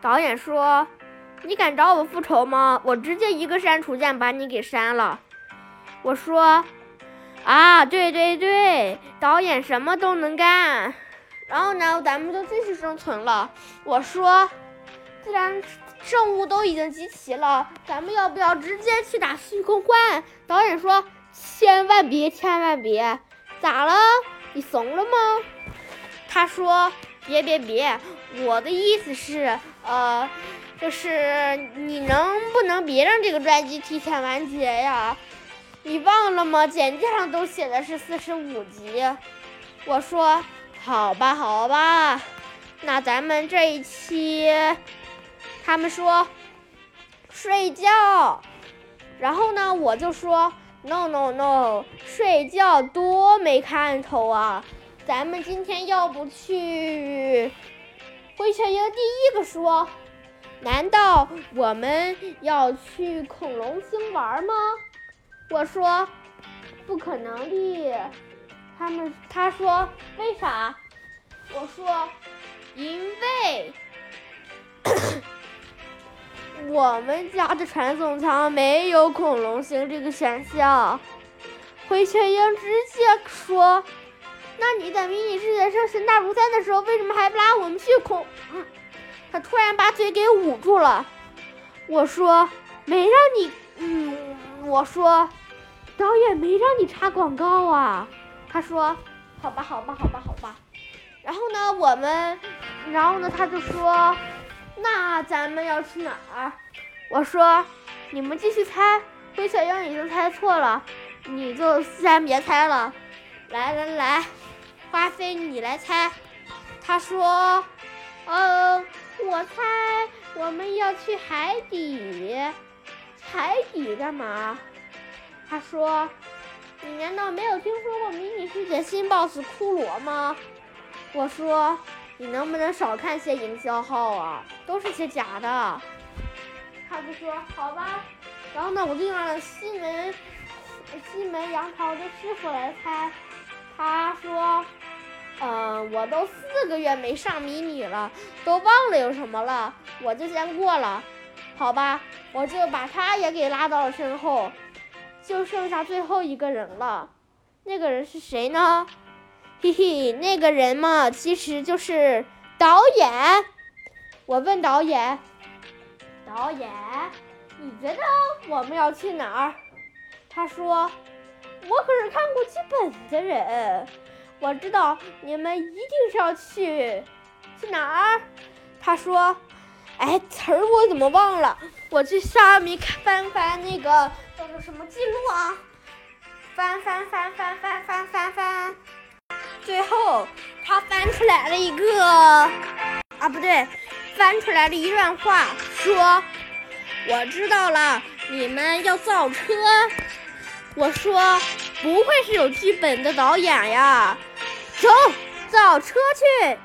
导演说：“你敢找我复仇吗？我直接一个删除键把你给删了。”我说：“啊，对对对，导演什么都能干。”然后呢，咱们就继续生存了。我说：“既然圣物都已经集齐了，咱们要不要直接去打虚空幻？”导演说：“千万别，千万别！咋了？你怂了吗？”他说：“别别别，我的意思是，呃，就是你能不能别让这个专辑提前完结呀？你忘了吗？简介上都写的是四十五集。”我说：“好吧，好吧，那咱们这一期，他们说睡觉，然后呢，我就说 no no no，睡觉多没看头啊。”咱们今天要不去？灰雀鹰第一个说：“难道我们要去恐龙星玩吗？”我说：“不可能的。”他们他说：“为啥？”我说：“因为 我们家的传送舱没有恐龙星这个选项。”灰雀鹰直接说。那你在迷你世界上神大如山的时候，为什么还不拉我们去恐？嗯，他突然把嘴给捂住了。我说没让你，嗯，我说导演没让你插广告啊。他说好吧，好吧，好吧，好吧。然后呢，我们，然后呢，他就说那咱们要去哪儿？我说你们继续猜，灰小鹰已经猜错了，你就先别猜了。来来来。花飞，你来猜。他说：“呃，我猜我们要去海底。海底干嘛？”他说：“你难道没有听说过迷你世界新 BOSS 骷髅吗？”我说：“你能不能少看些营销号啊？都是些假的。”他就说：“好吧。”然后呢，我就让西门西门杨桃的师傅来猜。我都四个月没上迷你了，都忘了有什么了，我就先过了，好吧，我就把他也给拉到了身后，就剩下最后一个人了，那个人是谁呢？嘿嘿，那个人嘛，其实就是导演。我问导演，导演，你觉得我们要去哪儿？他说，我可是看过剧本的人。我知道你们一定是要去去哪儿？他说：“哎，词儿我怎么忘了？我去上面看翻翻那个叫做什么记录啊？翻翻翻翻翻翻翻翻，最后他翻出来了一个啊，不对，翻出来了一段话，说我知道了，你们要造车。我说不愧是有剧本的导演呀。”走，造车去。